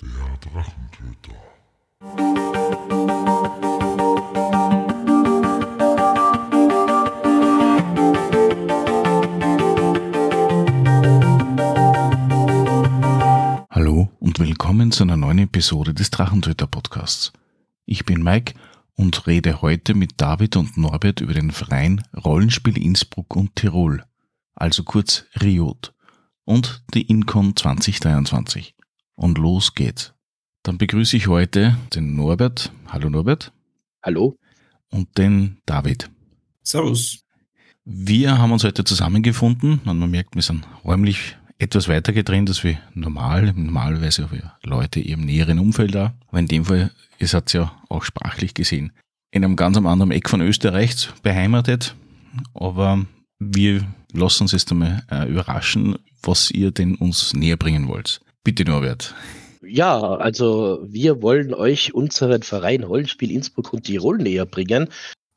Der Drachentöter. Hallo und willkommen zu einer neuen Episode des Drachentöter Podcasts. Ich bin Mike und rede heute mit David und Norbert über den Verein Rollenspiel Innsbruck und Tirol, also kurz RIOT, und die Incon 2023. Und los geht's. Dann begrüße ich heute den Norbert. Hallo Norbert. Hallo. Und den David. Servus. Wir haben uns heute zusammengefunden und man merkt, wir sind räumlich etwas weiter getrennt als wie normal. Normalerweise haben wir Leute im näheren Umfeld da. Aber in dem Fall, ihr seid ja auch sprachlich gesehen, in einem ganz anderen Eck von Österreich beheimatet. Aber wir lassen uns jetzt einmal äh, überraschen, was ihr denn uns näher bringen wollt. Bitte Norbert. Ja, also wir wollen euch unseren Verein Rollenspiel Innsbruck und Tirol näher bringen,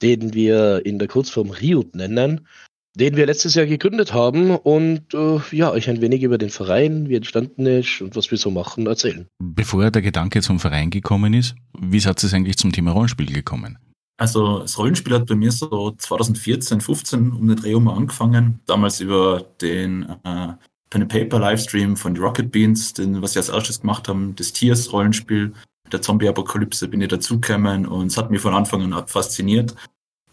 den wir in der Kurzform RIUT nennen, den wir letztes Jahr gegründet haben und äh, ja, euch ein wenig über den Verein, wie entstanden ist und was wir so machen, erzählen. Bevor der Gedanke zum Verein gekommen ist, wie seid ihr eigentlich zum Thema Rollenspiel gekommen? Also das Rollenspiel hat bei mir so 2014, 15 um den Dreh um angefangen. Damals über den äh, Pen Paper Livestream von Rocket Beans, den, was sie als erstes gemacht haben, das Tiers Rollenspiel mit der Zombie-Apokalypse bin ich dazugekommen und es hat mich von Anfang an fasziniert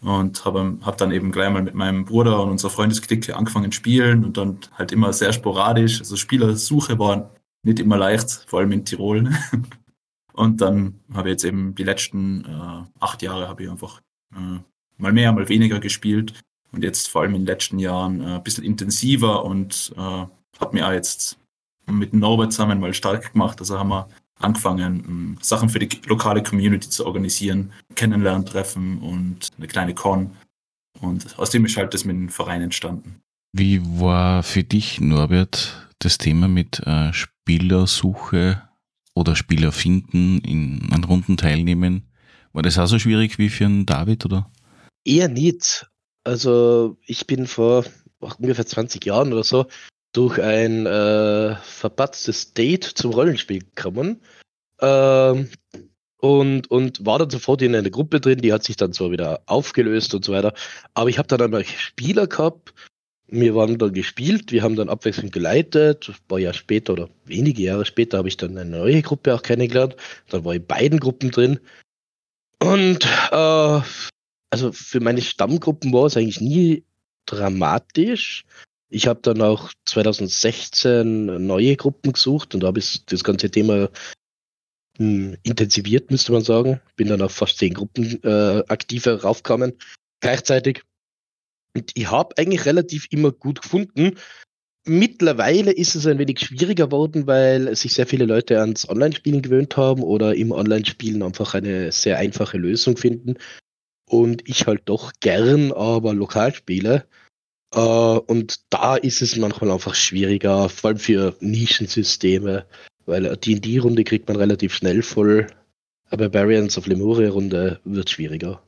und habe hab dann eben gleich mal mit meinem Bruder und unserer Freundesklicke angefangen spielen und dann halt immer sehr sporadisch. Also Spielersuche war nicht immer leicht, vor allem in Tirol. und dann habe ich jetzt eben die letzten äh, acht Jahre habe ich einfach äh, mal mehr, mal weniger gespielt und jetzt vor allem in den letzten Jahren äh, ein bisschen intensiver und äh, habe mir auch jetzt mit Norbert zusammen mal stark gemacht. Also haben wir angefangen, ähm, Sachen für die lokale Community zu organisieren, Kennenlerntreffen und eine kleine Con. Und aus dem ist halt das mit dem Verein entstanden. Wie war für dich, Norbert, das Thema mit äh, Spielersuche oder Spieler finden, in, an Runden teilnehmen? War das auch so schwierig wie für einen David, oder? Eher nicht. Also ich bin vor ungefähr 20 Jahren oder so durch ein äh, verpatztes Date zum Rollenspiel gekommen. Ähm, und, und war dann sofort in einer Gruppe drin, die hat sich dann zwar wieder aufgelöst und so weiter. Aber ich habe dann einmal Spieler gehabt, wir waren dann gespielt, wir haben dann abwechselnd geleitet. Ein paar Jahre später oder wenige Jahre später habe ich dann eine neue Gruppe auch kennengelernt. Dann war ich in beiden Gruppen drin. Und äh, also für meine Stammgruppen war es eigentlich nie dramatisch. Ich habe dann auch 2016 neue Gruppen gesucht und habe das ganze Thema hm, intensiviert, müsste man sagen. Bin dann auf fast zehn Gruppen äh, aktiver raufgekommen gleichzeitig. Und ich habe eigentlich relativ immer gut gefunden. Mittlerweile ist es ein wenig schwieriger geworden, weil sich sehr viele Leute ans Online-Spielen gewöhnt haben oder im Online-Spielen einfach eine sehr einfache Lösung finden. Und ich halt doch gern aber lokal spiele. Äh, und da ist es manchmal einfach schwieriger, vor allem für Nischensysteme, weil eine D&D-Runde kriegt man relativ schnell voll, aber Variants of Lemuria-Runde wird schwieriger.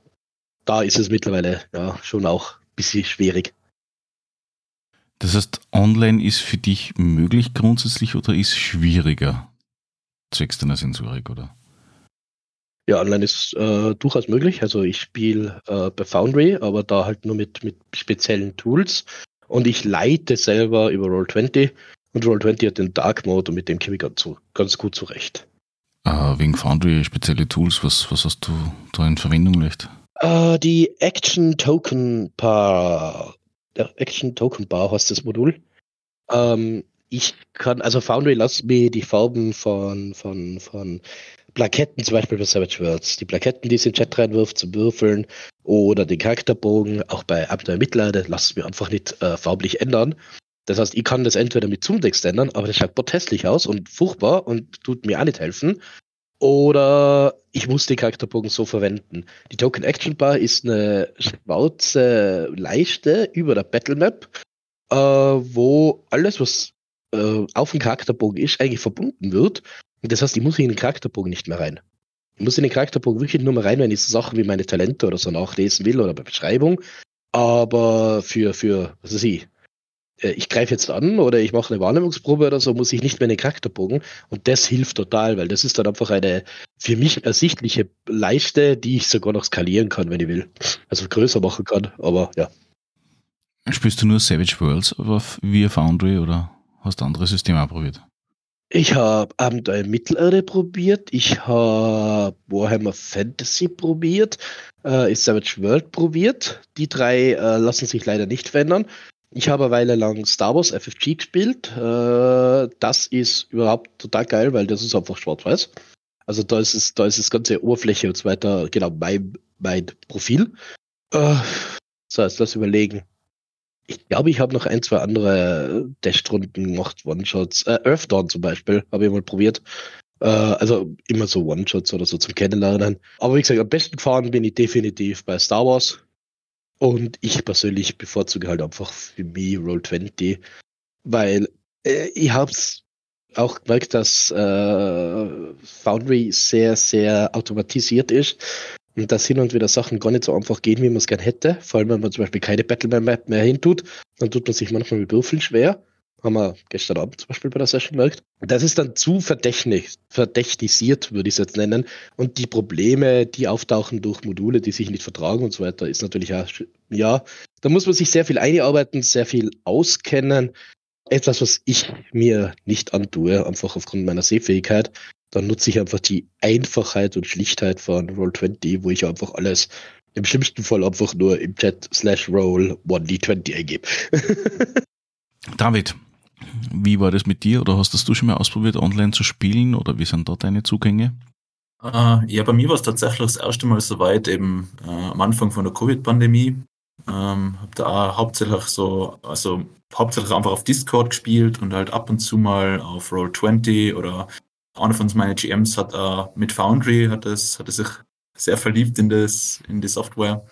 Da ist es mittlerweile ja schon auch ein bisschen schwierig. Das heißt, online ist für dich möglich grundsätzlich oder ist schwieriger? Zwecks deiner Sensorik, oder? Ja, online ist äh, durchaus möglich. Also ich spiele äh, bei Foundry, aber da halt nur mit, mit speziellen Tools. Und ich leite selber über Roll20. Und Roll20 hat den Dark Mode und mit dem komme ich ganz, ganz gut zurecht. Ah, wegen Foundry spezielle Tools, was, was hast du da in Verwendung leicht? Äh, die Action Token Bar. Der Action Token Bar heißt das Modul. Ähm, ich kann, also Foundry lässt mir die Farben von, von, von Plaketten, zum Beispiel bei Savage Worlds, die Plaketten, die es in den Chat reinwirft, zum Würfeln oder den Charakterbogen, auch bei Abenteuer Mitleider, lassen wir einfach nicht äh, farblich ändern. Das heißt, ich kann das entweder mit Zoom-Text ändern, aber das schaut hässlich aus und furchtbar und tut mir auch nicht helfen. Oder ich muss den Charakterbogen so verwenden. Die Token Action Bar ist eine schwarze Leiste über der Battle Map, äh, wo alles, was äh, auf dem Charakterbogen ist, eigentlich verbunden wird das heißt, ich muss in den Charakterbogen nicht mehr rein. Ich muss in den Charakterbogen wirklich nur mehr rein, wenn ich Sachen wie meine Talente oder so nachlesen will oder bei Beschreibung. Aber für, für, was weiß ich, äh, ich greife jetzt an oder ich mache eine Wahrnehmungsprobe oder so, muss ich nicht mehr in den Charakterbogen. Und das hilft total, weil das ist dann einfach eine für mich ersichtliche Leiste, die ich sogar noch skalieren kann, wenn ich will. Also größer machen kann, aber ja. Spielst du nur Savage Worlds via Foundry oder hast du andere Systeme auch probiert? Ich habe Abenteuer Mittelerde probiert, ich habe Warhammer Fantasy probiert, äh, Savage World probiert. Die drei äh, lassen sich leider nicht verändern. Ich habe eine Weile lang Star Wars FFG gespielt. Äh, das ist überhaupt total geil, weil das ist einfach schwarz-weiß. Also da ist es, da ist das ganze Oberfläche und so weiter, genau, mein, mein Profil. Äh, so, jetzt lass überlegen. Ich glaube, ich habe noch ein, zwei andere Testrunden gemacht, One-Shots. Äh, Earthdawn zum Beispiel, habe ich mal probiert. Äh, also immer so One-Shots oder so zum Kennenlernen. Aber wie gesagt, am besten gefahren bin ich definitiv bei Star Wars. Und ich persönlich bevorzuge halt einfach für mich Roll20, weil äh, ich habe es auch gemerkt, dass äh, Foundry sehr, sehr automatisiert ist und dass hin und wieder Sachen gar nicht so einfach gehen, wie man es gern hätte. Vor allem, wenn man zum Beispiel keine Battle Map mehr hintut, dann tut man sich manchmal mit Würfeln schwer. Haben wir gestern Abend zum Beispiel bei der Session gemerkt. Das ist dann zu verdächtig, verdächtisiert, würde ich es jetzt nennen. Und die Probleme, die auftauchen durch Module, die sich nicht vertragen und so weiter, ist natürlich auch, ja, da muss man sich sehr viel einarbeiten, sehr viel auskennen. Etwas, was ich mir nicht antue, einfach aufgrund meiner Sehfähigkeit. Dann nutze ich einfach die Einfachheit und Schlichtheit von Roll20, wo ich einfach alles im schlimmsten Fall einfach nur im Chat slash Roll 1D20 eingebe. David, wie war das mit dir? Oder hast das du schon mal ausprobiert, online zu spielen? Oder wie sind da deine Zugänge? Uh, ja, bei mir war es tatsächlich das erste Mal soweit, eben uh, am Anfang von der Covid-Pandemie. Ähm, habe da hauptsächlich so, also hauptsächlich einfach auf Discord gespielt und halt ab und zu mal auf Roll20 oder einer von meinen GMs hat uh, mit Foundry hat es, hat es sich sehr verliebt in das, in die Software.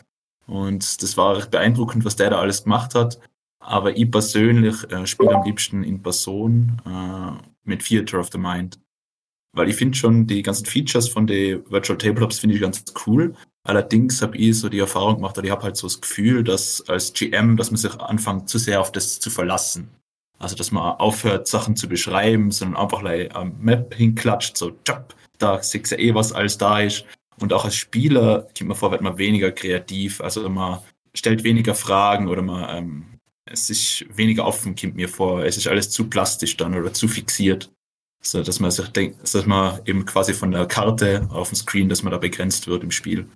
Und das war recht beeindruckend, was der da alles gemacht hat. Aber ich persönlich äh, spiele am liebsten in Person äh, mit Theater of the Mind. Weil ich finde schon, die ganzen Features von den Virtual Tabletops finde ich ganz cool. Allerdings habe ich so die Erfahrung gemacht, oder ich habe halt so das Gefühl, dass als GM, dass man sich anfängt, zu sehr auf das zu verlassen. Also, dass man aufhört, Sachen zu beschreiben, sondern einfach like, am Map hinklatscht, so, tschap, da siehst du eh, was alles da ist. Und auch als Spieler kommt man vor, wird man weniger kreativ. Also, man stellt weniger Fragen oder man ähm, es ist weniger offen, kommt mir vor. Es ist alles zu plastisch dann oder zu fixiert. So, dass man sich denkt, dass man eben quasi von der Karte auf dem Screen, dass man da begrenzt wird im Spiel.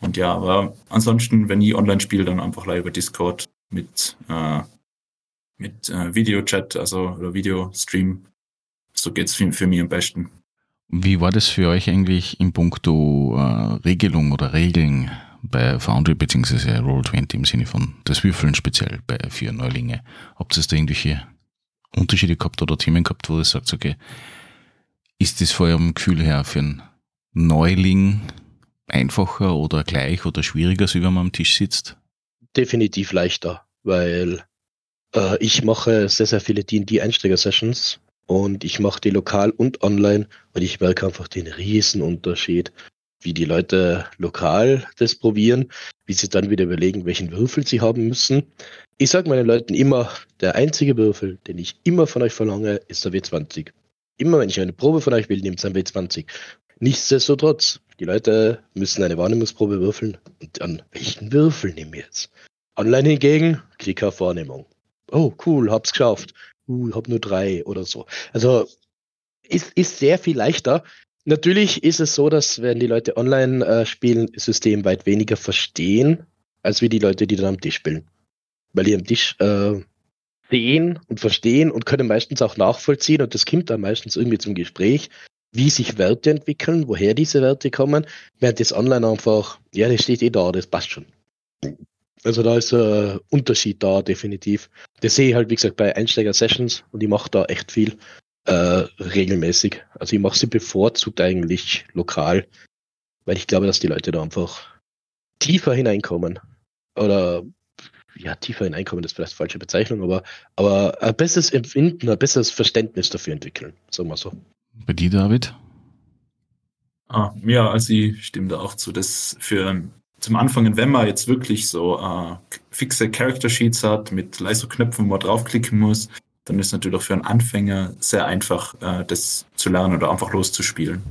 Und ja, aber ansonsten, wenn ich online spiele, dann einfach live über Discord mit, äh, mit äh, Videochat, also oder Videostream. So geht's für, für mich am besten. Wie war das für euch eigentlich in puncto äh, Regelung oder Regeln? bei Foundry bzw. Roll20 im Sinne von das Würfeln speziell bei vier Neulinge. Habt ihr da irgendwelche Unterschiede gehabt oder Themen gehabt, wo ihr sagt, okay, ist das vor eurem Gefühl her für einen Neuling einfacher oder gleich oder schwieriger, als wenn man am Tisch sitzt? Definitiv leichter, weil äh, ich mache sehr, sehr viele D&D-Einsteiger-Sessions und ich mache die lokal und online und ich merke einfach den riesen Unterschied wie die Leute lokal das probieren, wie sie dann wieder überlegen, welchen Würfel sie haben müssen. Ich sage meinen Leuten immer, der einzige Würfel, den ich immer von euch verlange, ist der W20. Immer wenn ich eine Probe von euch will, nehmt ein W20. Nichtsdestotrotz, die Leute müssen eine Wahrnehmungsprobe würfeln und an welchen Würfel nehmen wir jetzt? Online hingegen, Klick auf Wahrnehmung. Oh, cool, hab's geschafft. Uh, hab nur drei oder so. Also ist, ist sehr viel leichter, Natürlich ist es so, dass wenn die Leute online äh, spielen, System weit weniger verstehen, als wie die Leute, die dann am Tisch spielen. Weil die am Tisch äh, sehen und verstehen und können meistens auch nachvollziehen und das kommt dann meistens irgendwie zum Gespräch, wie sich Werte entwickeln, woher diese Werte kommen, während das online einfach, ja, das steht eh da, das passt schon. Also da ist ein Unterschied da, definitiv. Das sehe ich halt, wie gesagt, bei Einsteiger-Sessions und ich mache da echt viel äh, regelmäßig. Also ich mache sie bevorzugt eigentlich lokal, weil ich glaube, dass die Leute da einfach tiefer hineinkommen. Oder ja, tiefer hineinkommen ist vielleicht falsche Bezeichnung, aber, aber ein besseres Empfinden, ein besseres Verständnis dafür entwickeln, sagen wir so. Bei dir, David? Ah, ja, also ich stimme da auch zu. Das für zum Anfangen, wenn man jetzt wirklich so äh, fixe Character Sheets hat mit leiser Knöpfen, wo man draufklicken muss, dann ist natürlich auch für einen Anfänger sehr einfach, äh, das zu lernen oder einfach loszuspielen.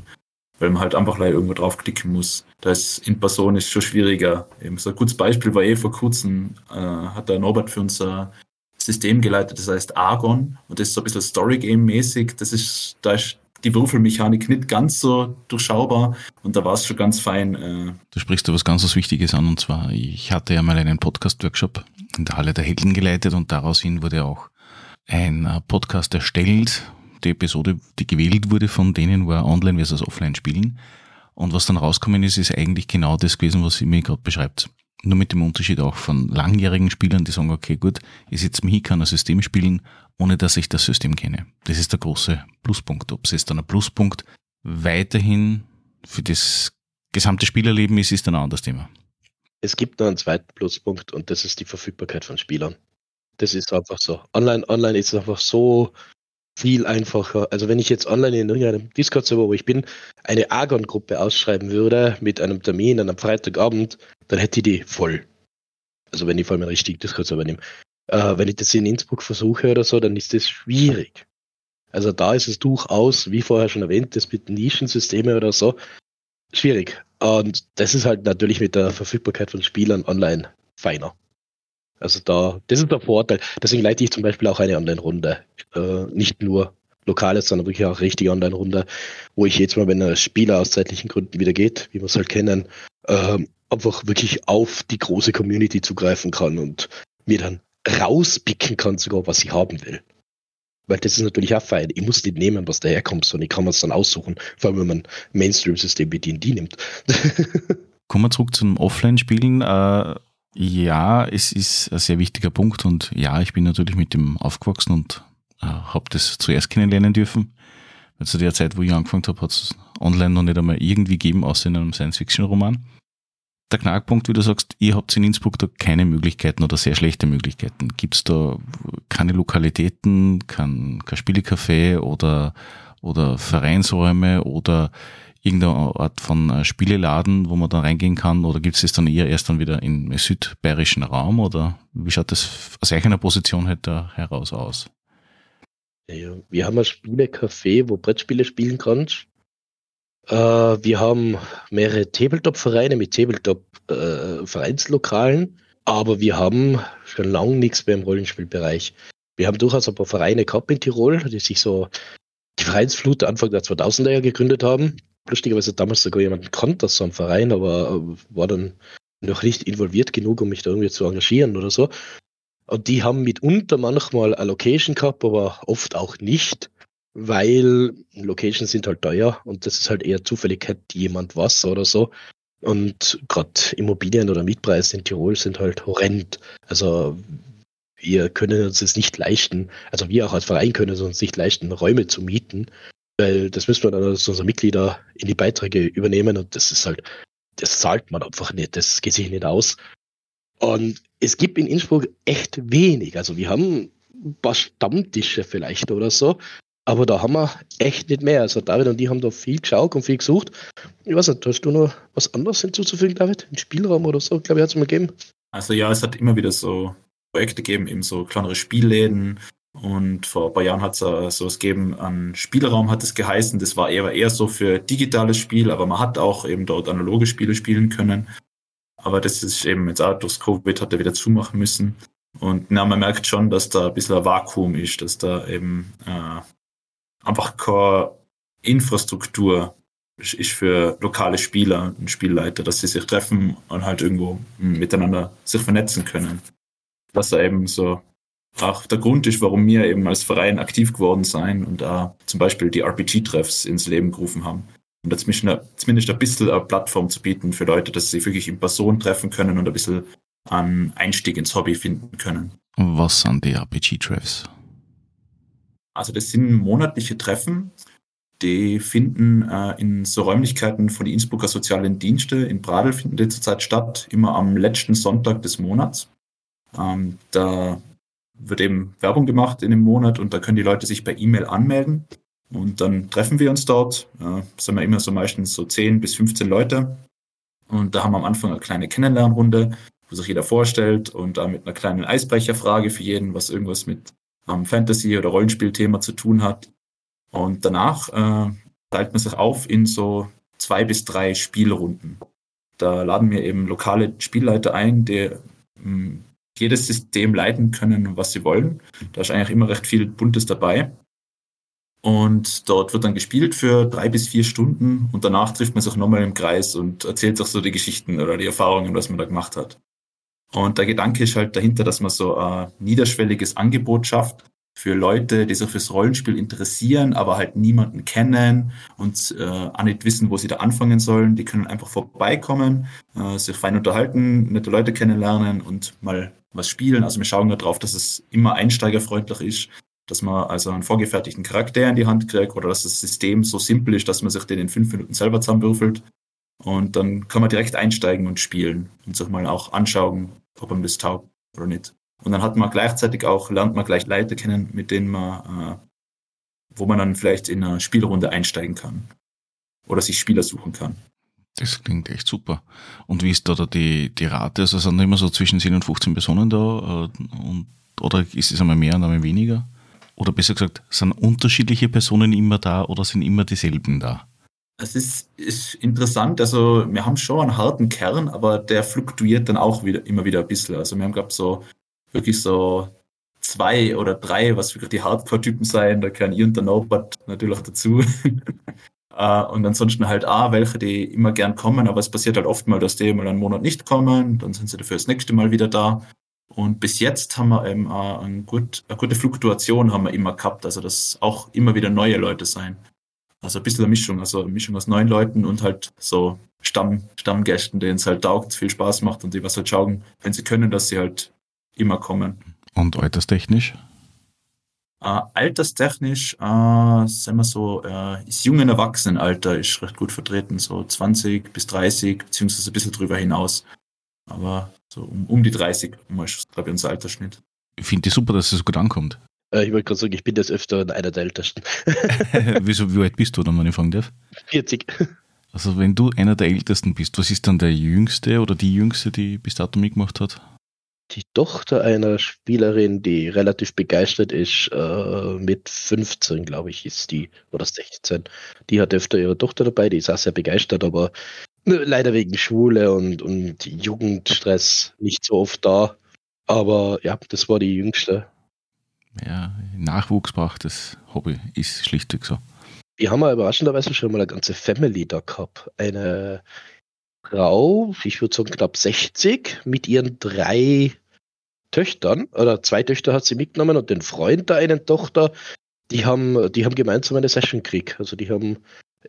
Weil man halt einfach irgendwo draufklicken muss. Da ist in Person ist schon schwieriger. Eben so ein gutes Beispiel war eh vor kurzem, äh, hat der Norbert für unser System geleitet, das heißt Argon. Und das ist so ein bisschen Story-Game-mäßig. Das ist, da ist die Würfelmechanik nicht ganz so durchschaubar und da war es schon ganz fein. Äh. Du sprichst da was ganz was Wichtiges an und zwar, ich hatte ja mal einen Podcast-Workshop in der Halle der Helden geleitet und daraus hin wurde auch ein äh, Podcast erstellt. Die Episode, die gewählt wurde von denen, war online versus offline spielen. Und was dann rausgekommen ist, ist eigentlich genau das gewesen, was ihr mir gerade beschreibt. Nur mit dem Unterschied auch von langjährigen Spielern, die sagen, okay, gut, ich sitze mich, kann ein System spielen, ohne dass ich das System kenne. Das ist der große Pluspunkt. Ob es jetzt dann ein Pluspunkt weiterhin für das gesamte Spielerleben ist, ist dann ein anderes Thema. Es gibt noch einen zweiten Pluspunkt und das ist die Verfügbarkeit von Spielern. Das ist einfach so. Online, online ist einfach so viel einfacher. Also wenn ich jetzt online in irgendeinem Discord-Server, wo ich bin, eine Argon-Gruppe ausschreiben würde mit einem Termin an einem Freitagabend, dann hätte ich die voll. Also wenn ich vor allem einen richtigen Discord-Server nehme. Äh, wenn ich das in Innsbruck versuche oder so, dann ist das schwierig. Also da ist es durchaus, wie vorher schon erwähnt, das mit Nischensystemen oder so, schwierig. Und das ist halt natürlich mit der Verfügbarkeit von Spielern online feiner. Also da, das ist der Vorteil. Deswegen leite ich zum Beispiel auch eine Online-Runde. Äh, nicht nur lokales, sondern wirklich auch richtige Online-Runde, wo ich jetzt mal, wenn ein Spieler aus zeitlichen Gründen wieder geht, wie wir es halt kennen, äh, einfach wirklich auf die große Community zugreifen kann und mir dann rauspicken kann, sogar was ich haben will. Weil das ist natürlich auch fein. Ich muss nicht nehmen, was daherkommt, sondern ich kann es dann aussuchen, vor allem wenn man Mainstream-System wie D&D nimmt. Kommen wir zurück zum Offline-Spielen. Äh, ja, es ist ein sehr wichtiger Punkt und ja, ich bin natürlich mit dem aufgewachsen und äh, habe das zuerst kennenlernen dürfen. Zu der Zeit, wo ich angefangen habe, hat es online noch nicht einmal irgendwie gegeben, außer in einem Science-Fiction-Roman. Der Knackpunkt, wie du sagst, ihr habt in Innsbruck da keine Möglichkeiten oder sehr schlechte Möglichkeiten. Gibt es da keine Lokalitäten, kein, kein Spielecafé oder, oder Vereinsräume oder irgendeine Art von äh, Spieleladen, wo man da reingehen kann? Oder gibt es das dann eher erst dann wieder im südbayerischen Raum? Oder wie schaut das aus eigener Position halt da heraus aus? Ja, wir haben ein Spielecafé, wo Brettspiele spielen kannst. Äh, wir haben mehrere Tabletop-Vereine mit Tabletop-Vereinslokalen, äh, aber wir haben schon lange nichts mehr im Rollenspielbereich. Wir haben durchaus ein paar Vereine gehabt in Tirol, die sich so die Vereinsflut Anfang der 2000er Jahre gegründet haben lustigerweise damals sogar jemanden kannte aus so einem Verein, aber äh, war dann noch nicht involviert genug, um mich da irgendwie zu engagieren oder so. Und die haben mitunter manchmal eine Location gehabt, aber oft auch nicht, weil Locations sind halt teuer und das ist halt eher Zufälligkeit, jemand was oder so. Und gerade Immobilien oder Mietpreise in Tirol sind halt horrend. Also wir können uns es nicht leisten, also wir auch als Verein können es uns nicht leisten, Räume zu mieten, weil das müssen wir dann als unsere Mitglieder in die Beiträge übernehmen und das ist halt, das zahlt man einfach nicht, das geht sich nicht aus. Und es gibt in Innsbruck echt wenig. Also wir haben ein paar Stammtische vielleicht oder so, aber da haben wir echt nicht mehr. Also David und die haben da viel geschaut und viel gesucht. Ich weiß nicht, hast du noch was anderes hinzuzufügen, David? Ein Spielraum oder so, glaube ich, hat es mal gegeben. Also ja, es hat immer wieder so Projekte gegeben, eben so kleinere Spielläden, und vor ein paar Jahren hat es uh, sowas gegeben, an Spielraum hat es geheißen. Das war eher, eher so für digitales Spiel, aber man hat auch eben dort analoge Spiele spielen können. Aber das ist eben jetzt auch durchs Covid hat er wieder zumachen müssen. Und na, man merkt schon, dass da ein bisschen ein Vakuum ist, dass da eben äh, einfach keine Infrastruktur ist für lokale Spieler und Spielleiter, dass sie sich treffen und halt irgendwo miteinander sich vernetzen können. Was da eben so auch der Grund ist, warum wir eben als Verein aktiv geworden sein und da zum Beispiel die RPG-Treffs ins Leben gerufen haben. Und zumindest ein bisschen eine Plattform zu bieten für Leute, dass sie wirklich in Person treffen können und ein bisschen einen Einstieg ins Hobby finden können. Was sind die RPG-Treffs? Also das sind monatliche Treffen, die finden äh, in so Räumlichkeiten von den Innsbrucker Sozialen Dienste in Bradl finden die zurzeit statt, immer am letzten Sonntag des Monats. Ähm, da wird eben Werbung gemacht in dem Monat und da können die Leute sich per E-Mail anmelden und dann treffen wir uns dort. Äh, sind wir immer so meistens so 10 bis 15 Leute Und da haben wir am Anfang eine kleine Kennenlernrunde, wo sich jeder vorstellt und da mit einer kleinen Eisbrecherfrage für jeden, was irgendwas mit ähm, Fantasy- oder Rollenspielthema zu tun hat. Und danach äh, teilt man sich auf in so zwei bis drei Spielrunden. Da laden wir eben lokale Spielleiter ein, die mh, hm, jedes System leiten können, was sie wollen. Da ist eigentlich immer recht viel Buntes dabei. Und dort wird dann gespielt für drei bis vier Stunden und danach trifft man sich nochmal im Kreis und erzählt sich so die Geschichten oder die Erfahrungen, was man da gemacht hat. Und der Gedanke ist halt dahinter, dass man so ein niederschwelliges Angebot schafft für Leute, die sich fürs Rollenspiel interessieren, aber halt niemanden kennen und äh, auch nicht wissen, wo sie da anfangen sollen. Die können einfach vorbeikommen, äh, sich fein unterhalten, nette Leute kennenlernen und mal was spielen. Also wir schauen darauf, dass es immer einsteigerfreundlich ist, dass man also einen vorgefertigten Charakter in die Hand kriegt oder dass das System so simpel ist, dass man sich den in fünf Minuten selber zusammenwürfelt. Und dann kann man direkt einsteigen und spielen und sich mal auch anschauen, ob man das taugt oder nicht. Und dann hat man gleichzeitig auch, lernt man gleich Leute kennen, mit denen man, äh, wo man dann vielleicht in eine Spielrunde einsteigen kann. Oder sich Spieler suchen kann. Das klingt echt super. Und wie ist da, da die, die Rate? Also sind immer so zwischen 10 und 15 Personen da? Äh, und, oder ist es einmal mehr und einmal weniger? Oder besser gesagt, sind unterschiedliche Personen immer da oder sind immer dieselben da? Es ist, ist interessant. Also, wir haben schon einen harten Kern, aber der fluktuiert dann auch wieder, immer wieder ein bisschen. Also, wir haben gehabt so wirklich so zwei oder drei, was wirklich die Hardcore-Typen sein. Da gehören ihr und der Norbert natürlich auch dazu. uh, und ansonsten halt auch welche, die immer gern kommen, aber es passiert halt oft mal, dass die mal einen Monat nicht kommen, dann sind sie dafür das nächste Mal wieder da. Und bis jetzt haben wir eben uh, eine, gut, eine gute Fluktuation haben wir immer gehabt, also dass auch immer wieder neue Leute sein. Also ein bisschen eine Mischung, also eine Mischung aus neuen Leuten und halt so Stamm, Stammgästen, denen es halt taugt, viel Spaß macht und die was halt schauen, wenn sie können, dass sie halt immer kommen. Und alterstechnisch? Äh, alterstechnisch, äh, sagen wir so, äh, ist jungen Erwachsenenalter ist recht gut vertreten, so 20 bis 30, beziehungsweise ein bisschen drüber hinaus. Aber so um, um die 30 ist, glaube ich, unser Altersschnitt. Ich finde es super, dass es so gut ankommt. Äh, ich wollte gerade sagen, ich bin das öfter einer der Ältesten. Wieso, wie alt bist du dann, wenn ich fragen darf? 40. Also wenn du einer der Ältesten bist, was ist dann der Jüngste oder die Jüngste, die bis dato mitgemacht hat? die Tochter einer Spielerin, die relativ begeistert ist, äh, mit 15, glaube ich, ist die, oder 16. Die hat öfter ihre Tochter dabei, die ist auch sehr begeistert, aber ne, leider wegen Schule und, und Jugendstress nicht so oft da. Aber ja, das war die jüngste. Ja, Nachwuchs braucht das Hobby, ist schlichtweg so. Wir haben ja überraschenderweise schon mal eine ganze Family da gehabt. Eine Frau, ich würde sagen knapp 60, mit ihren drei Töchtern, oder zwei Töchter hat sie mitgenommen und den Freund der einen Tochter, die haben, die haben gemeinsam eine Session gekriegt. Also die haben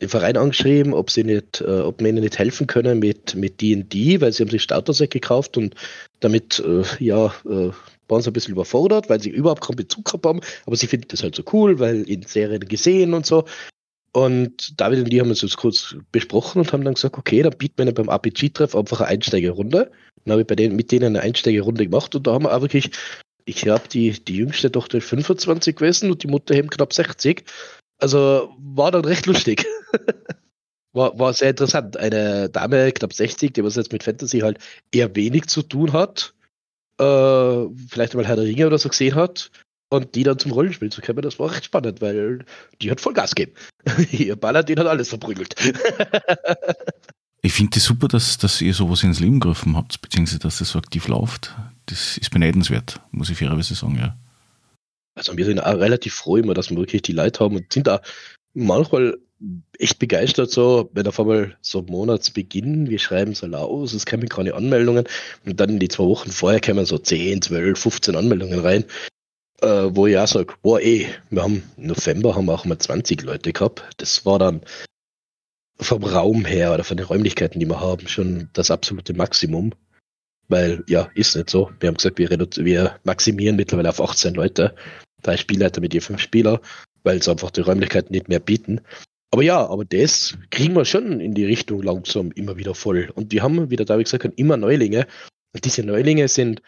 den Verein angeschrieben, ob sie nicht, äh, ob wir ihnen nicht helfen können mit mit D&D, weil sie haben sich Starter-Set gekauft und damit äh, ja äh, waren sie ein bisschen überfordert, weil sie überhaupt keinen Bezug gehabt haben, aber sie finden das halt so cool, weil in Serien gesehen und so. Und David und die haben uns kurz besprochen und haben dann gesagt, okay, dann bieten wir ihnen beim RPG-Treff einfach eine Einsteigerrunde. Dann habe ich bei denen, mit denen eine Einsteigerrunde gemacht und da haben wir auch wirklich, ich glaube, die, die jüngste Tochter ist 25 gewesen und die Mutter eben knapp 60. Also war dann recht lustig. war, war sehr interessant. Eine Dame, knapp 60, die was jetzt mit Fantasy halt eher wenig zu tun hat, äh, vielleicht einmal Herr der Ringe oder so gesehen hat, und die dann zum Rollenspiel zu kommen, das war recht spannend, weil die hat voll Gas gegeben. Ihr Paladin hat alles verprügelt. ich finde es super, dass, dass ihr sowas ins Leben gerufen habt, beziehungsweise dass das so aktiv läuft. Das ist beneidenswert, muss ich fairerweise sagen, ja. Also wir sind auch relativ froh immer, dass wir wirklich die Leute haben und sind da manchmal echt begeistert so, wenn auf einmal so Monatsbeginn, wir schreiben so aus, es kommen keine Anmeldungen und dann in die zwei Wochen vorher kommen so 10, 12, 15 Anmeldungen rein äh, wo ich auch sage, boah eh, wir haben im November haben wir auch mal 20 Leute gehabt. Das war dann vom Raum her oder von den Räumlichkeiten, die wir haben, schon das absolute Maximum. Weil, ja, ist nicht so. Wir haben gesagt, wir, wir maximieren mittlerweile auf 18 Leute. Drei Spielleiter mit je fünf Spieler, weil es einfach die Räumlichkeiten nicht mehr bieten. Aber ja, aber das kriegen wir schon in die Richtung langsam immer wieder voll. Und die haben, wie der David gesagt hat, immer Neulinge. Und diese Neulinge sind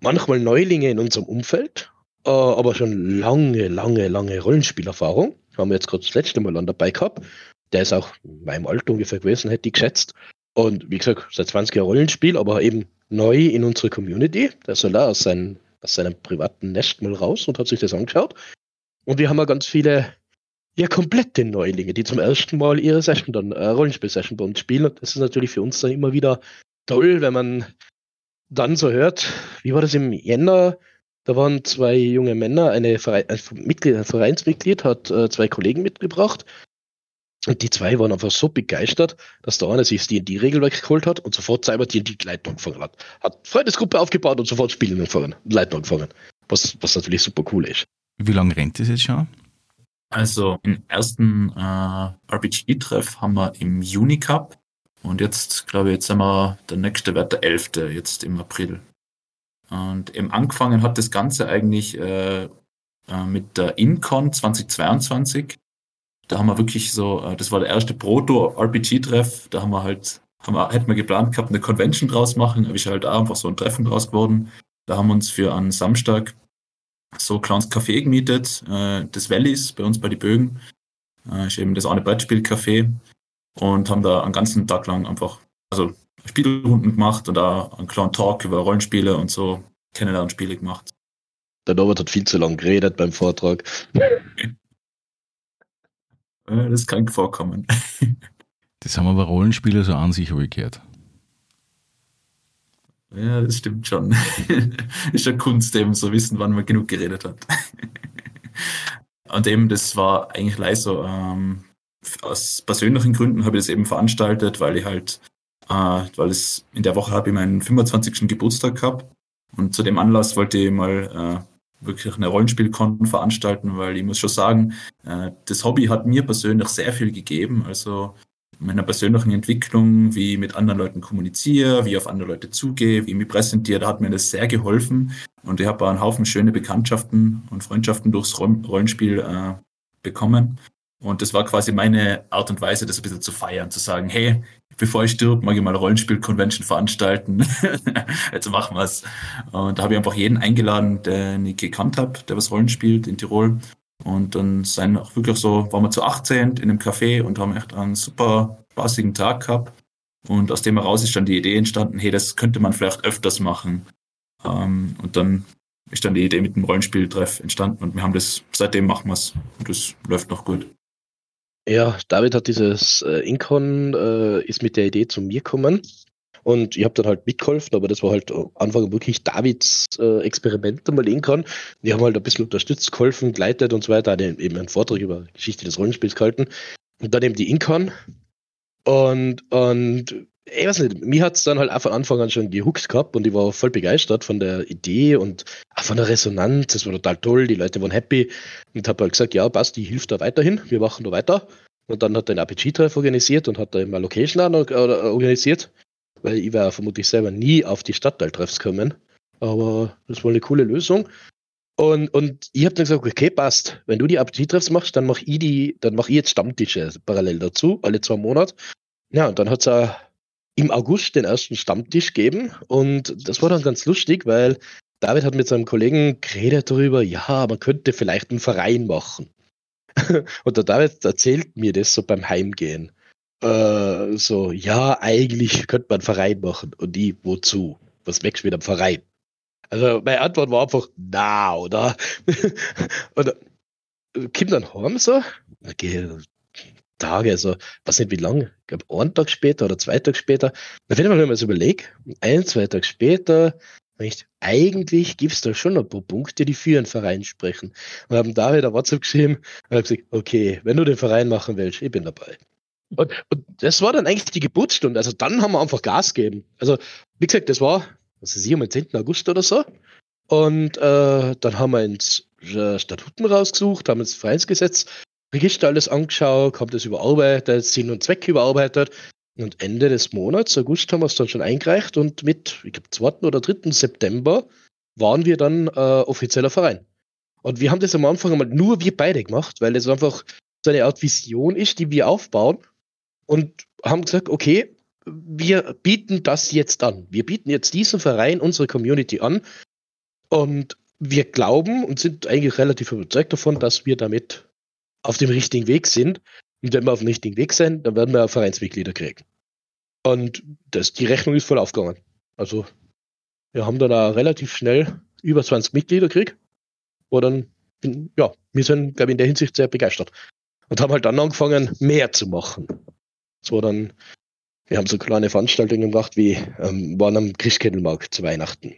manchmal Neulinge in unserem Umfeld äh, aber schon lange, lange, lange Rollenspielerfahrung. Haben wir jetzt gerade das letzte Mal an dabei gehabt. Der ist auch in meinem Alter ungefähr gewesen, hätte ich geschätzt. Und wie gesagt, seit 20 Jahren Rollenspiel, aber eben neu in unserer Community. Der soll da aus, seinen, aus seinem privaten Nest mal raus und hat sich das angeschaut. Und wir haben ja ganz viele, ja, komplette Neulinge, die zum ersten Mal ihre Session dann, äh, Rollenspiel-Session bei uns spielen. Und das ist natürlich für uns dann immer wieder toll, wenn man dann so hört, wie war das im Jänner? Da waren zwei junge Männer, eine ein, Mitglied, ein Vereinsmitglied hat äh, zwei Kollegen mitgebracht. Und die zwei waren einfach so begeistert, dass der eine sich das D&D-Regelwerk geholt hat und sofort selber D&D-Leiten angefangen hat. Hat Freundesgruppe aufgebaut und sofort Spielen angefangen, Leiten angefangen. Was, was natürlich super cool ist. Wie lange rennt das jetzt schon? Also, den ersten äh, RPG-Treff haben wir im Juni gehabt. Und jetzt, glaube ich, jetzt sind wir, der nächste wird der 11. jetzt im April. Und eben angefangen hat das Ganze eigentlich äh, äh, mit der Incon 2022. Da haben wir wirklich so, äh, das war der erste Proto-RPG-Treff. Da haben wir halt, haben wir, hätten wir geplant gehabt, eine Convention draus machen, aber ich halt auch einfach so ein Treffen draus geworden. Da haben wir uns für einen Samstag so Clowns Café gemietet, äh, des Valleys bei uns bei die Bögen. Äh, ist eben das eine Brettspiel-Café und haben da einen ganzen Tag lang einfach, also Spielrunden gemacht und da einen kleinen Talk über Rollenspiele und so Kennenlernspiele gemacht. Der Norbert hat viel zu lang geredet beim Vortrag. das kann vorkommen. Das haben aber Rollenspiele so an sich gehört. Ja, das stimmt schon. ist ja Kunst eben so wissen, wann man genug geredet hat. und eben, das war eigentlich leider so, ähm, aus persönlichen Gründen habe ich das eben veranstaltet, weil ich halt, äh, weil es in der Woche habe ich meinen 25. Geburtstag gehabt. Und zu dem Anlass wollte ich mal äh, wirklich eine Rollenspielkon veranstalten, weil ich muss schon sagen, äh, das Hobby hat mir persönlich sehr viel gegeben. Also meiner persönlichen Entwicklung, wie ich mit anderen Leuten kommuniziere, wie ich auf andere Leute zugehe, wie ich mich präsentiere, da hat mir das sehr geholfen. Und ich habe einen Haufen schöne Bekanntschaften und Freundschaften durchs Rollenspiel äh, bekommen. Und das war quasi meine Art und Weise, das ein bisschen zu feiern, zu sagen, hey, bevor ich stirb, mag ich mal eine Rollenspiel-Convention veranstalten. Jetzt machen wir's. Und da habe ich einfach jeden eingeladen, den ich gekannt habe, der was Rollen spielt in Tirol. Und dann sind auch wirklich so, waren wir zu 18 in einem Café und haben echt einen super spaßigen Tag gehabt. Und aus dem heraus ist dann die Idee entstanden, hey, das könnte man vielleicht öfters machen. Ähm, und dann ist dann die Idee mit dem Rollenspieltreff entstanden und wir haben das, seitdem machen wir es. Und das läuft noch gut. Ja, David hat dieses äh, Incon, äh, ist mit der Idee zu mir gekommen und ich habe dann halt mitgeholfen, aber das war halt am Anfang wirklich Davids äh, Experiment einmal Incon. Die haben halt ein bisschen unterstützt, geholfen, geleitet und so weiter, hat eben einen Vortrag über Geschichte des Rollenspiels gehalten und dann eben die Incon und, und ich weiß nicht, mir hat es dann halt auch von Anfang an schon gehuckt gehabt und ich war voll begeistert von der Idee und auch von der Resonanz. Das war total toll, die Leute waren happy und habe halt gesagt, ja, passt, die hilft da weiterhin, wir machen da weiter. Und dann hat er einen RPG-Treff organisiert und hat da immer Location organisiert, weil ich wäre vermutlich selber nie auf die Stadtteiltreffs kommen. Aber das war eine coole Lösung. Und, und ich habe dann gesagt, okay, passt. Wenn du die RPG-Treffs machst, dann mache ich die, dann mache ich jetzt Stammtische parallel dazu, alle zwei Monate. Ja, und dann hat es im August den ersten Stammtisch geben und das war dann ganz lustig, weil David hat mit seinem Kollegen geredet darüber, ja, man könnte vielleicht einen Verein machen. und der David erzählt mir das so beim Heimgehen. Äh, so, ja, eigentlich könnte man einen Verein machen. Und die, wozu? Was wächst mit einem Verein? Also meine Antwort war einfach, na, oder? und äh, Kim dann heim so, okay, Tage, also weiß nicht wie lange, ich glaube einen Tag später oder zwei Tage später. Fall, wenn man es überlegt, ein, zwei Tage später, nicht, eigentlich gibt es da schon ein paar Punkte, die für einen Verein sprechen. Und haben David ein WhatsApp geschrieben und habe gesagt, okay, wenn du den Verein machen willst, ich bin dabei. Und, und das war dann eigentlich die Geburtsstunde. Also dann haben wir einfach Gas gegeben. Also, wie gesagt, das war, was ist hier, am 10. August oder so. Und äh, dann haben wir ins äh, Statuten rausgesucht, haben ins Vereinsgesetz Register alles angeschaut, haben das überarbeitet, Sinn und Zweck überarbeitet. Und Ende des Monats, August, haben wir es dann schon eingereicht und mit, ich glaube, 2. oder 3. September waren wir dann äh, offizieller Verein. Und wir haben das am Anfang einmal nur wir beide gemacht, weil das einfach so eine Art Vision ist, die wir aufbauen und haben gesagt, okay, wir bieten das jetzt an. Wir bieten jetzt diesen Verein unserer Community an und wir glauben und sind eigentlich relativ überzeugt davon, dass wir damit auf dem richtigen Weg sind. Und wenn wir auf dem richtigen Weg sind, dann werden wir Vereinsmitglieder kriegen. Und das, die Rechnung ist voll aufgegangen. Also wir haben dann auch relativ schnell über 20 Mitglieder gekriegt. Wo dann, ja, wir sind, glaube ich, in der Hinsicht sehr begeistert. Und haben halt dann angefangen, mehr zu machen. So dann, wir haben so kleine Veranstaltungen gemacht, wie ähm, waren am Christkindlmarkt zu Weihnachten.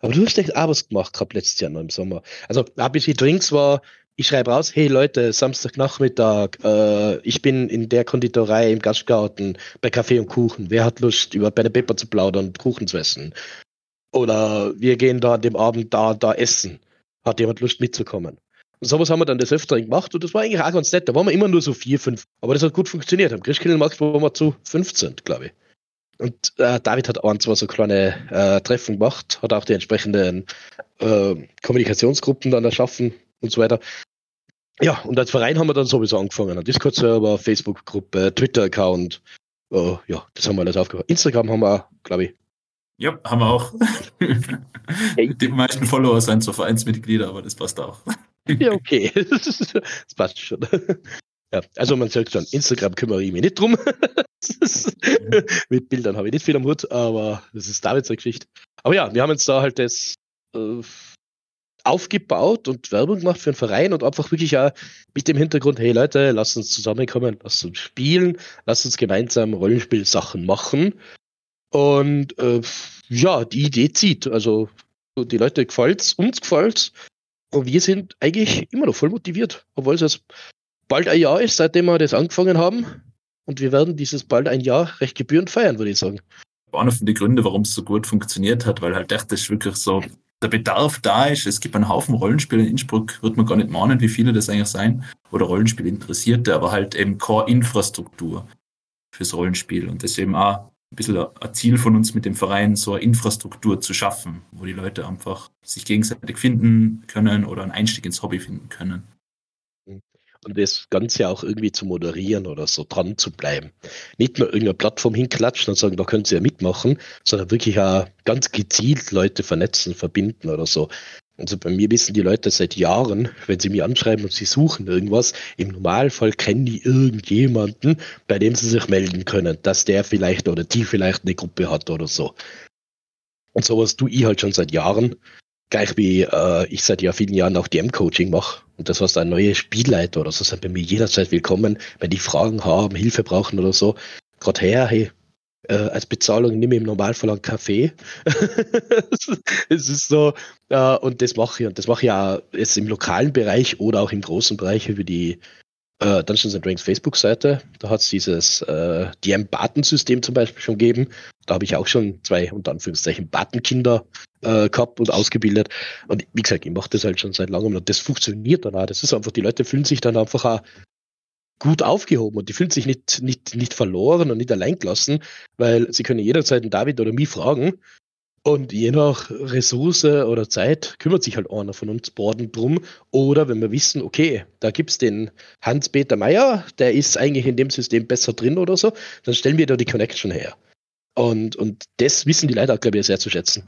Aber du hast echt was gemacht gehabt letztes Jahr noch im Sommer. Also ein bisschen Drinks war, ich schreibe raus, hey Leute, Samstagnachmittag, äh, ich bin in der Konditorei im Gastgarten bei Kaffee und Kuchen. Wer hat Lust, über Pen Paper zu plaudern und Kuchen zu essen? Oder wir gehen da an dem Abend da, da essen. Hat jemand Lust mitzukommen? Und sowas haben wir dann des Öfteren gemacht und das war eigentlich auch ganz nett. Da waren wir immer nur so vier, fünf. Aber das hat gut funktioniert. Am Christkindlmarkt waren wir zu 15, glaube ich. Und äh, David hat ein, zwei so kleine äh, Treffen gemacht, hat auch die entsprechenden äh, Kommunikationsgruppen dann erschaffen und so weiter. Ja, und als Verein haben wir dann sowieso angefangen. Discord-Server, Facebook-Gruppe, Twitter-Account. Uh, ja, das haben wir alles aufgebaut. Instagram haben wir, glaube ich. Ja, haben wir auch. Die meisten Follower sind so Vereinsmitglieder, aber das passt auch. ja, okay. das passt schon. Ja, also man sagt schon, Instagram kümmere ich mich nicht drum. Mit Bildern habe ich nicht viel am Hut, aber das ist Davids Geschichte. Aber ja, wir haben jetzt da halt das äh, aufgebaut und Werbung gemacht für einen Verein und einfach wirklich auch mit dem Hintergrund, hey Leute, lasst uns zusammenkommen, lasst uns spielen, lasst uns gemeinsam Rollenspielsachen machen. Und äh, ja, die Idee zieht. Also die Leute gefällt's, uns gefällt's. Und wir sind eigentlich immer noch voll motiviert, obwohl es jetzt bald ein Jahr ist, seitdem wir das angefangen haben. Und wir werden dieses bald ein Jahr recht gebührend feiern, würde ich sagen. Einer von den Gründen, warum es so gut funktioniert hat, weil halt echt das wirklich so der Bedarf da ist. Es gibt einen Haufen Rollenspiele in Innsbruck, wird man gar nicht mahnen, wie viele das eigentlich sein. Oder Rollenspiel-Interessierte, aber halt eben Core-Infrastruktur fürs Rollenspiel. Und das eben auch ein bisschen ein Ziel von uns mit dem Verein, so eine Infrastruktur zu schaffen, wo die Leute einfach sich gegenseitig finden können oder einen Einstieg ins Hobby finden können und das Ganze auch irgendwie zu moderieren oder so dran zu bleiben. Nicht nur irgendeine Plattform hinklatschen und sagen, da können sie ja mitmachen, sondern wirklich auch ganz gezielt Leute vernetzen, verbinden oder so. Also bei mir wissen die Leute seit Jahren, wenn sie mich anschreiben und sie suchen irgendwas, im Normalfall kennen die irgendjemanden, bei dem sie sich melden können, dass der vielleicht oder die vielleicht eine Gruppe hat oder so. Und sowas tue ich halt schon seit Jahren gleich wie äh, ich seit ja vielen Jahren auch DM-Coaching mache. Und das heißt, ein neuer Spielleiter oder so sind bei mir jederzeit willkommen, wenn die Fragen haben, Hilfe brauchen oder so. Gerade her, hey, äh, als Bezahlung nehme ich im Normalfall einen Kaffee. es ist so, äh, und das mache ich. Und das mache ich ja jetzt im lokalen Bereich oder auch im großen Bereich über die äh, Dungeons and Dragons Facebook-Seite. Da hat es dieses äh, DM-Batensystem zum Beispiel schon gegeben. Da habe ich auch schon zwei, unter Anführungszeichen, Batenkinder äh, gehabt und ausgebildet. Und wie gesagt, ich mache das halt schon seit langem und das funktioniert dann auch. Das ist einfach, die Leute fühlen sich dann einfach auch gut aufgehoben und die fühlen sich nicht, nicht, nicht verloren und nicht allein gelassen, weil sie können jederzeit einen David oder mich fragen und je nach Ressource oder Zeit kümmert sich halt einer von uns Borden drum. Oder wenn wir wissen, okay, da gibt es den Hans-Peter Meyer, der ist eigentlich in dem System besser drin oder so, dann stellen wir da die Connection her. Und, und das wissen die Leute, glaube ich, sehr zu schätzen.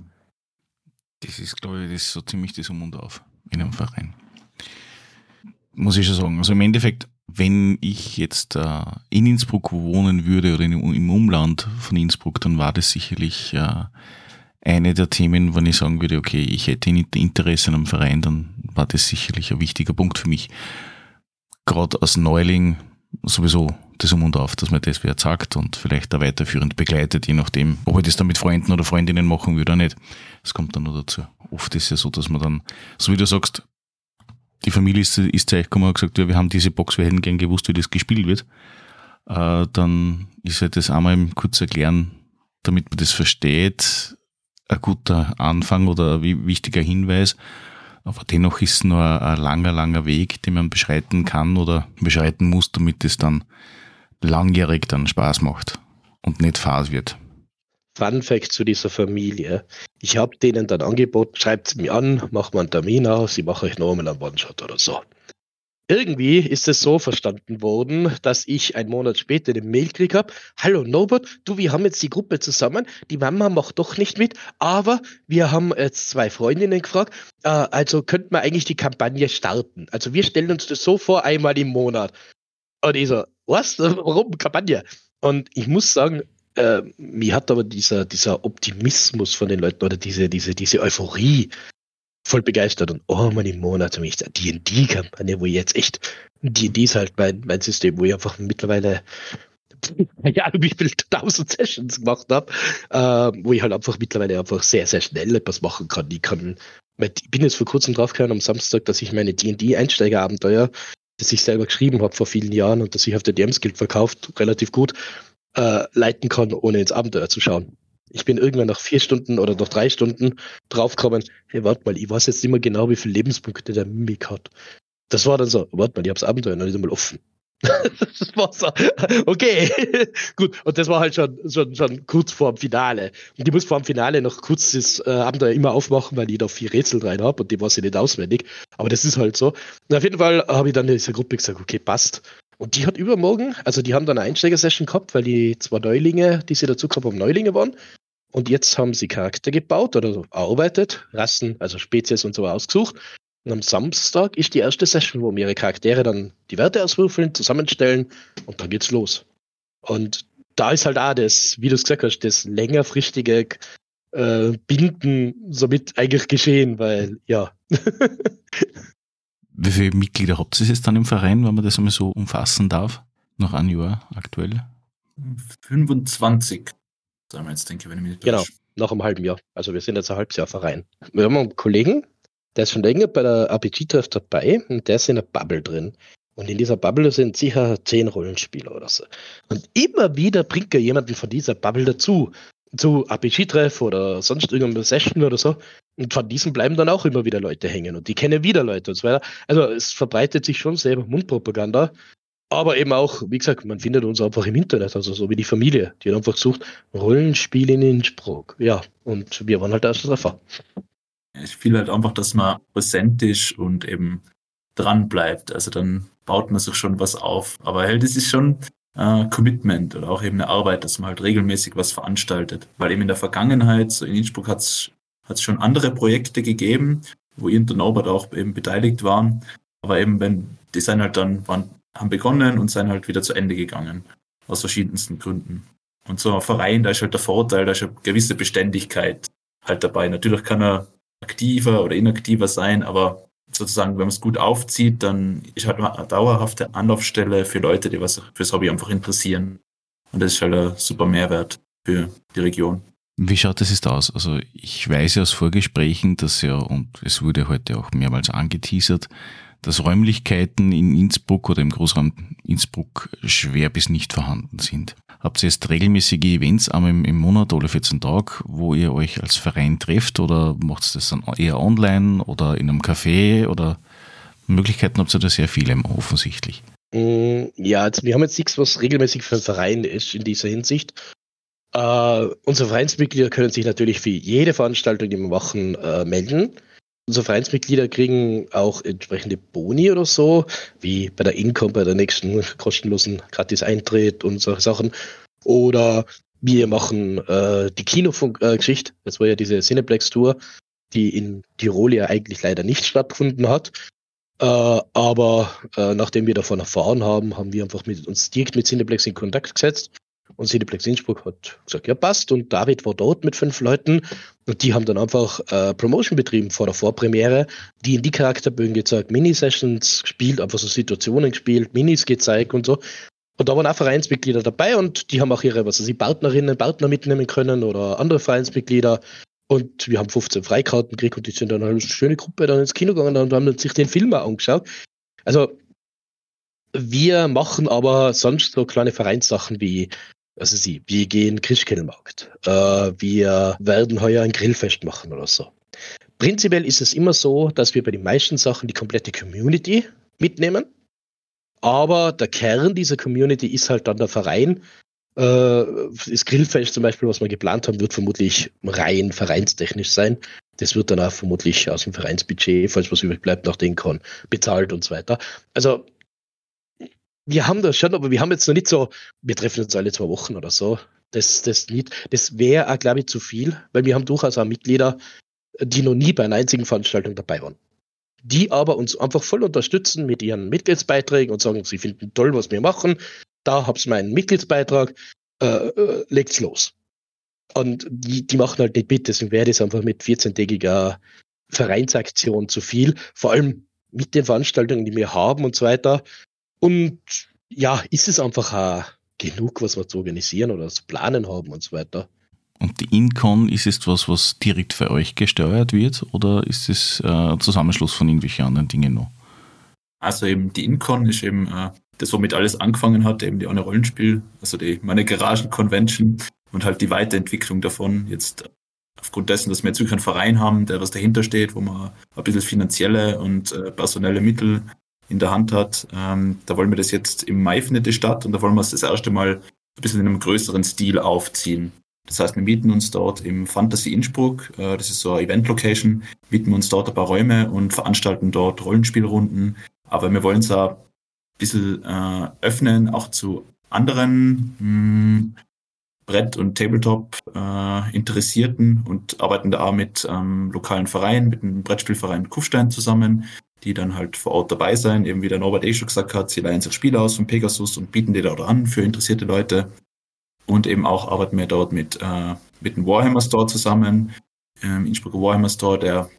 Das ist, glaube ich, das ist so ziemlich das Um und Auf in einem Verein. Muss ich schon sagen. Also im Endeffekt, wenn ich jetzt äh, in Innsbruck wohnen würde oder in, im Umland von Innsbruck, dann war das sicherlich äh, eine der Themen, wenn ich sagen würde, okay, ich hätte Interesse an einem Verein, dann war das sicherlich ein wichtiger Punkt für mich. Gerade als Neuling sowieso das um und auf, dass man das wer sagt und vielleicht da weiterführend begleitet, je nachdem, ob ich das dann mit Freunden oder Freundinnen machen würde oder nicht. Das kommt dann noch dazu. Oft ist es ja so, dass man dann, so wie du sagst, die Familie ist, ist zu euch gekommen und gesagt, ja, wir haben diese Box, wir hätten gern gewusst, wie das gespielt wird. Äh, dann ist halt das einmal kurz erklären, damit man das versteht, ein guter Anfang oder ein wichtiger Hinweis. Aber dennoch ist es nur ein langer, langer Weg, den man beschreiten kann oder beschreiten muss, damit es dann langjährig dann Spaß macht und nicht Phase wird. Fun Fact zu dieser Familie. Ich habe denen dann angeboten, schreibt mir an, macht mal einen Termin aus, ich mache euch nochmal einen One-Shot oder so. Irgendwie ist es so verstanden worden, dass ich einen Monat später den Mail gekriegt habe, hallo Norbert, du, wir haben jetzt die Gruppe zusammen, die Mama macht doch nicht mit, aber wir haben jetzt zwei Freundinnen gefragt, äh, also könnten wir eigentlich die Kampagne starten. Also wir stellen uns das so vor, einmal im Monat. Und ich so, was? Warum Kampagne? Und ich muss sagen, äh, mir hat aber dieser, dieser Optimismus von den Leuten oder diese, diese, diese Euphorie voll begeistert und oh man im Monat mich D&D-Kampagne, wo ich jetzt echt D&D ist halt mein, mein System, wo ich einfach mittlerweile ja, wie viele tausend Sessions gemacht habe, äh, wo ich halt einfach mittlerweile einfach sehr, sehr schnell etwas machen kann. Ich kann, ich bin jetzt vor kurzem draufgekommen am Samstag, dass ich meine D&D-Einsteigerabenteuer, das ich selber geschrieben habe vor vielen Jahren und das ich auf der DMs Guild verkauft, relativ gut, äh, leiten kann, ohne ins Abenteuer zu schauen. Ich bin irgendwann nach vier Stunden oder nach drei Stunden draufgekommen, hey, warte mal, ich weiß jetzt nicht mehr genau, wie viele Lebenspunkte der Mimik hat. Das war dann so, warte mal, ich habe das Abenteuer noch nicht einmal offen. das war so, okay, gut. Und das war halt schon, schon, schon kurz vor dem Finale. Und ich muss vor dem Finale noch kurz das äh, Abenteuer immer aufmachen, weil ich da vier Rätsel rein habe und die weiß ich nicht auswendig. Aber das ist halt so. Und auf jeden Fall habe ich dann in dieser Gruppe gesagt, okay, passt. Und die hat übermorgen, also die haben dann eine Einsteigersession gehabt, weil die zwei Neulinge, die sie dazu gehabt haben, Neulinge waren. Und jetzt haben sie Charakter gebaut oder so erarbeitet, Rassen, also Spezies und so ausgesucht. Und am Samstag ist die erste Session, wo wir ihre Charaktere dann die Werte auswürfeln, zusammenstellen und dann geht's los. Und da ist halt auch das, wie du es gesagt hast, das längerfristige äh, Binden somit eigentlich geschehen, weil ja. Wie viele Mitglieder habt ihr jetzt dann im Verein, wenn man das einmal so umfassen darf? Nach einem Jahr aktuell? 25, sagen wir jetzt, denke ich, wenn ich mich nicht Genau, nach einem halben Jahr. Also wir sind jetzt ein halbes Jahr Verein. Wir haben einen Kollegen, der ist schon länger bei der RPG-Treff dabei und der ist in einer Bubble drin. Und in dieser Bubble sind sicher zehn Rollenspieler oder so. Und immer wieder bringt er jemanden von dieser Bubble dazu. Zu RPG-Treff oder sonst irgendeiner Session oder so. Und von diesen bleiben dann auch immer wieder Leute hängen. Und die kennen wieder Leute und so weiter. Also es verbreitet sich schon selber Mundpropaganda. Aber eben auch, wie gesagt, man findet uns einfach im Internet, also so wie die Familie, die hat einfach gesucht, Rollenspiel in Innsbruck. Ja, und wir waren halt der erste Treffer. Ich fühle halt einfach, dass man präsent ist und eben dran bleibt. Also dann baut man sich schon was auf. Aber halt, es ist schon äh, Commitment oder auch eben eine Arbeit, dass man halt regelmäßig was veranstaltet. Weil eben in der Vergangenheit, so in Innsbruck hat es schon andere Projekte gegeben, wo ihr und Norbert auch eben beteiligt waren. Aber eben, wenn die sind halt dann, waren, haben begonnen und sind halt wieder zu Ende gegangen. Aus verschiedensten Gründen. Und so ein Verein, da ist halt der Vorteil, da ist eine gewisse Beständigkeit halt dabei. Natürlich kann er aktiver oder inaktiver sein, aber sozusagen, wenn man es gut aufzieht, dann ist halt eine dauerhafte Anlaufstelle für Leute, die was fürs Hobby einfach interessieren. Und das ist halt ein super Mehrwert für die Region. Wie schaut das jetzt aus? Also ich weiß ja aus Vorgesprächen, dass ja, und es wurde heute auch mehrmals angeteasert, dass Räumlichkeiten in Innsbruck oder im Großraum Innsbruck schwer bis nicht vorhanden sind. Habt ihr jetzt regelmäßige Events einmal im, Monat oder 14 Tage, wo ihr euch als Verein trefft oder macht ihr das dann eher online oder in einem Café oder Möglichkeiten habt ihr da sehr viele offensichtlich? Mm, ja, also wir haben jetzt nichts, was regelmäßig für einen Verein ist in dieser Hinsicht. Uh, unsere Vereinsmitglieder können sich natürlich für jede Veranstaltung, die wir machen, uh, melden. Unsere Vereinsmitglieder kriegen auch entsprechende Boni oder so, wie bei der Income, bei der nächsten kostenlosen Gratis-Eintritt und solche Sachen. Oder wir machen äh, die Kinofunk-Geschichte. das war ja diese Cineplex-Tour, die in Tirol ja eigentlich leider nicht stattgefunden hat. Äh, aber äh, nachdem wir davon erfahren haben, haben wir einfach mit uns direkt mit Cineplex in Kontakt gesetzt und Cineplex Innsbruck hat gesagt, ja passt. Und David war dort mit fünf Leuten und die haben dann einfach äh, Promotion betrieben vor der Vorpremiere, die in die Charakterbögen gezeigt, Mini-Sessions gespielt, einfach so Situationen gespielt, Minis gezeigt und so. Und da waren auch Vereinsmitglieder dabei und die haben auch ihre, was weiß ich, Partnerinnen, Partner mitnehmen können oder andere Vereinsmitglieder. Und wir haben 15 Freikarten gekriegt und die sind dann eine schöne Gruppe dann ins Kino gegangen und haben sich den Film auch angeschaut. Also wir machen aber sonst so kleine Vereinssachen wie also sie, wir gehen Christkindlmarkt. Äh, wir werden heuer ein Grillfest machen oder so. Prinzipiell ist es immer so, dass wir bei den meisten Sachen die komplette Community mitnehmen. Aber der Kern dieser Community ist halt dann der Verein. Äh, das Grillfest zum Beispiel, was wir geplant haben, wird vermutlich rein vereinstechnisch sein. Das wird dann auch vermutlich aus dem Vereinsbudget, falls was übrig bleibt, nach den kann, bezahlt und so weiter. Also wir haben das schon, aber wir haben jetzt noch nicht so, wir treffen uns alle zwei Wochen oder so. Das, das das wäre, glaube ich, zu viel, weil wir haben durchaus auch Mitglieder, die noch nie bei einer einzigen Veranstaltung dabei waren. Die aber uns einfach voll unterstützen mit ihren Mitgliedsbeiträgen und sagen, sie finden toll, was wir machen. Da ihr meinen Mitgliedsbeitrag. äh, äh, legt's los. Und die, die machen halt nicht mit, deswegen wäre das einfach mit 14-tägiger Vereinsaktion zu viel, vor allem mit den Veranstaltungen, die wir haben und so weiter. Und ja, ist es einfach auch genug, was wir zu organisieren oder zu planen haben und so weiter. Und die Incon, ist es etwas, was direkt für euch gesteuert wird oder ist es äh, ein Zusammenschluss von irgendwelchen anderen Dingen noch? Also eben die Incon ist eben äh, das, womit alles angefangen hat, eben die ohne Rollenspiel, also die meine Garagen-Convention und halt die Weiterentwicklung davon. Jetzt aufgrund dessen, dass wir jetzt wirklich einen Verein haben, der was dahinter steht, wo man ein bisschen finanzielle und äh, personelle Mittel in der Hand hat. Ähm, da wollen wir das jetzt im Mai findet die statt und da wollen wir es das erste Mal ein bisschen in einem größeren Stil aufziehen. Das heißt, wir mieten uns dort im Fantasy Innsbruck, äh, das ist so eine Event-Location, mieten uns dort ein paar Räume und veranstalten dort Rollenspielrunden. Aber wir wollen es auch ein bisschen äh, öffnen, auch zu anderen mh, hm, Brett- und Tabletop-Interessierten äh, und arbeiten da auch mit ähm, lokalen Vereinen, mit dem Brettspielverein Kufstein zusammen, die dann halt vor Ort dabei sein. Eben wie der Norbert eh schon gesagt hat, sie leihen sich Spiele aus von Pegasus und bieten die dort an für interessierte Leute. Und eben auch arbeiten wir dort mit, äh, mit dem Warhammer Store zusammen, ähm, Innsbrucker Warhammer Store, der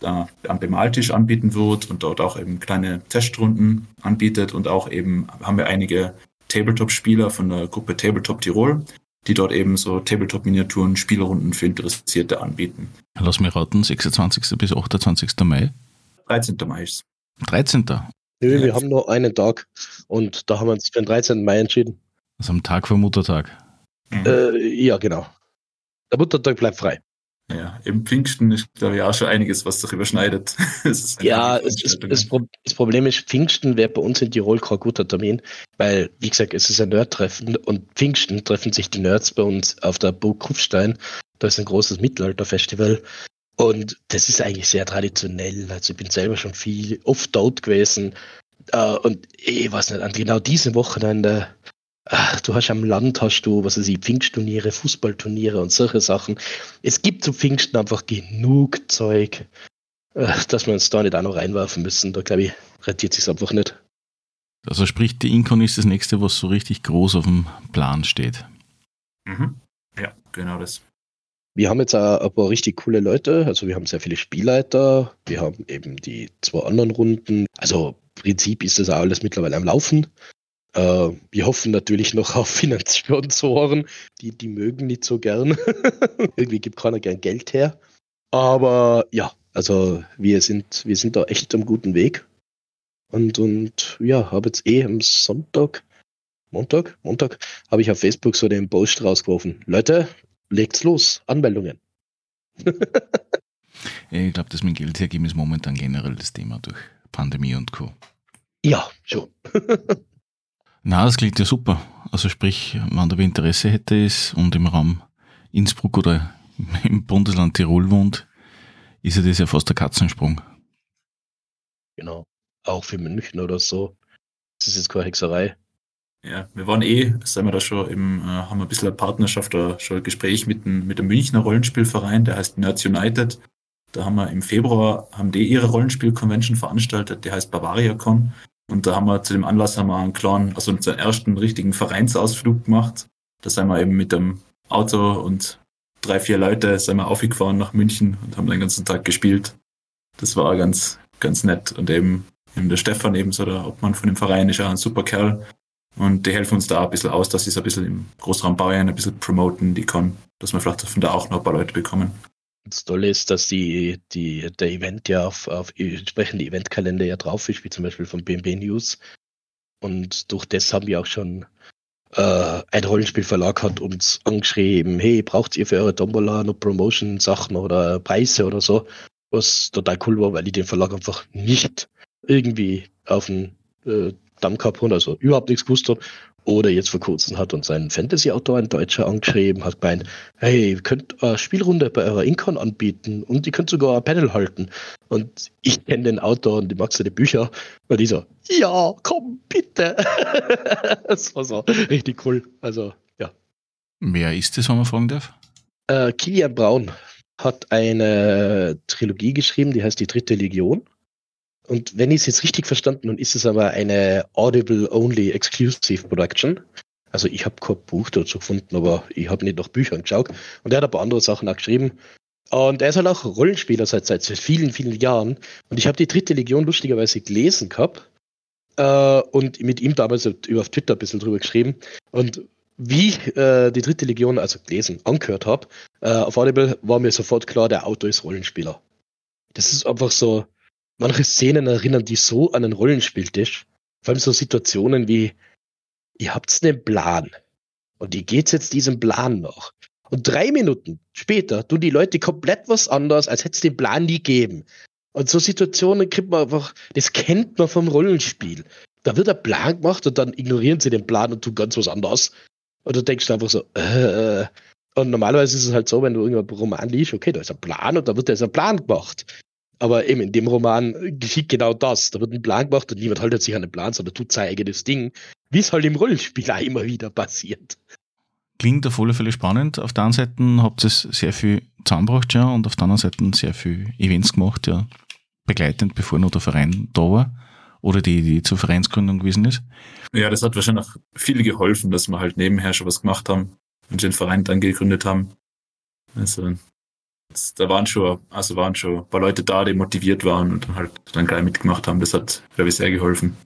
da am Bemaltisch anbieten wird und dort auch eben kleine Testrunden anbietet und auch eben haben wir einige Tabletop-Spieler von der Gruppe Tabletop Tirol, die dort eben so Tabletop-Miniaturen, Spielrunden für Interessierte anbieten. Lass mich raten, 26. bis 28. Mai? 13. Mai ist 13. Nö, wir haben nur einen Tag und da haben wir uns für den 13. Mai entschieden. Also am Tag vor Muttertag. Mhm. Äh, ja, genau. Der Muttertag bleibt frei. Ja, im Pfingsten ist, glaube ich, auch schon einiges, was sich überschneidet. ja, es ist, das, das, Problem ist, Pfingsten wäre bei uns in Tirol kein guter Termin, weil, wie gesagt, es ist ein Nerd-Treffen und Pfingsten treffen sich die Nerds bei uns auf der Burg Kufstein. Da ist ein großes Mittelalter-Festival und das ist eigentlich sehr traditionell. Also ich bin selber schon viel, oft dort gewesen äh, und ich weiß nicht, an genau diesem Wochenende Ach, du hast am Land hast du, was weiß ich, Pfingstturniere, Fußballturniere und solche Sachen. Es gibt zu Pfingsten einfach genug Zeug, äh, dass wir uns da nicht auch noch reinwerfen müssen. Da glaube ich, rentiert sich einfach nicht. Also sprich, die Incon ist das nächste, was so richtig groß auf dem Plan steht. Mhm. Ja, genau das. Wir haben jetzt auch ein paar richtig coole Leute. Also wir haben sehr viele Spielleiter. Wir haben eben die zwei anderen Runden. Also im Prinzip ist das auch alles mittlerweile am Laufen. Äh, wir hoffen natürlich noch auf Finanzsponsoren. Die, die mögen nicht so gern. Irgendwie gibt keiner gern Geld her. Aber ja, also wir sind, wir sind da echt am guten Weg. Und, und ja, habe jetzt eh am Sonntag, Montag, Montag, habe ich auf Facebook so den Post rausgeworfen. Leute, legt's los, Anmeldungen. ich glaube, das mit Geld hergeben ist momentan generell das Thema durch Pandemie und Co. Ja, schon. Na, das klingt ja super. Also sprich, wenn der Interesse hätte ist und im Raum Innsbruck oder im Bundesland Tirol wohnt, ist ja das ja fast der Katzensprung. Genau. Auch für München oder so. Das ist jetzt keine Hexerei. Ja, wir waren eh, sagen wir da schon, im, äh, haben ein bisschen eine Partnerschaft oder schon ein Gespräch mit dem, mit dem Münchner Rollenspielverein, der heißt Nerds United. Da haben wir im Februar, haben die ihre Rollenspiel-Convention veranstaltet, die heißt BavariaCon. Und da haben wir zu dem Anlass haben wir einen kleinen, also unseren ersten richtigen Vereinsausflug gemacht. Da sind wir eben mit dem Auto und drei, vier Leute sind wir aufgefahren nach München und haben den ganzen Tag gespielt. Das war ganz, ganz nett. Und eben, eben der Stefan ebenso, der Obmann von dem Verein, ist ja ein super Kerl. Und die helfen uns da ein bisschen aus, dass sie es ein bisschen im Großraum Bayern ein bisschen promoten, die kann, dass wir vielleicht von da auch noch ein paar Leute bekommen. Das Tolle ist, dass die, die, der Event ja auf, auf entsprechende Eventkalender ja drauf ist, wie zum Beispiel von BNB News. Und durch das haben wir auch schon äh, ein Rollenspielverlag hat uns angeschrieben, hey, braucht ihr für eure Tombola noch Promotion-Sachen oder Preise oder so? Was total cool war, weil ich den Verlag einfach nicht irgendwie auf den äh, Habe, also überhaupt nichts gewusst habe. Oder jetzt vor kurzem hat uns ein Fantasy-Autor, ein Deutscher, angeschrieben, hat gemeint, hey, ihr könnt eine Spielrunde bei eurer Incon anbieten und ihr könnt sogar ein Panel halten. Und ich kenne den Autor und die mag seine Bücher. Und ich so, ja, komm, bitte. das war so richtig cool. Also, ja. Wer ist das, wenn man fragen darf? Äh, Kilian Braun hat eine Trilogie geschrieben, die heißt Die dritte Legion. Und wenn ich es jetzt richtig verstanden habe, ist es aber eine Audible-Only Exclusive Production. Also ich habe kein Buch dazu gefunden, aber ich habe nicht nach Büchern geschaut. Und er hat ein paar andere Sachen auch geschrieben. Und er ist halt auch Rollenspieler seit, seit vielen, vielen Jahren. Und ich habe die dritte Legion lustigerweise gelesen gehabt. Äh, und mit ihm damals über auf Twitter ein bisschen drüber geschrieben. Und wie äh, die dritte Legion, also gelesen, angehört habe, äh, auf Audible war mir sofort klar, der Autor ist Rollenspieler. Das ist einfach so, manche Szenen erinnern die so an einen Rollenspieltisch. Vor allem so Situationen wie, ihr habt einen Plan. Und ihr geht jetzt diesem Plan nach. Und drei Minuten später tun die Leute komplett was anderes, als hätte es den Plan nie gegeben. Und so Situationen kriegt man einfach, das kennt man vom Rollenspiel. Da wird ein Plan gemacht und dann ignorieren sie den Plan und tun ganz was anderes. Und du denkst einfach so, äh, und normalerweise ist es halt so, wenn du irgendeinen Roman liest, okay, da ist ein Plan und da wird jetzt ein Plan gemacht. Aber eben in dem Roman geschieht genau das. Da wird ein Plan gemacht und niemand haltet sich an den Plan, sondern tut sein eigenes Ding, wie es halt im Rollenspiel auch immer wieder passiert. Klingt auf alle Fälle spannend. Auf der einen Seite habt ihr sehr viel zusammengebracht, ja, und auf der anderen Seite sehr viel Events gemacht, ja, begleitend, bevor noch der Verein da war oder die Idee zur Vereinsgründung gewesen ist. Ja, das hat wahrscheinlich auch viel geholfen, dass wir halt nebenher schon was gemacht haben und den Verein dann gegründet haben. Also da waren schon, also waren schon ein paar Leute da, die motiviert waren und dann halt dann gleich mitgemacht haben. Das hat, glaube ich, sehr geholfen.